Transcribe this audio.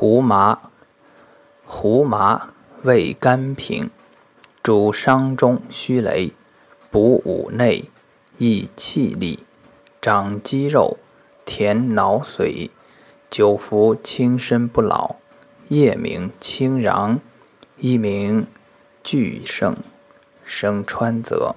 胡麻，胡麻味甘平，主伤中虚雷，补五内，益气力，长肌肉，填脑髓。久服轻身不老，夜名清瓤，一名巨盛，生川泽。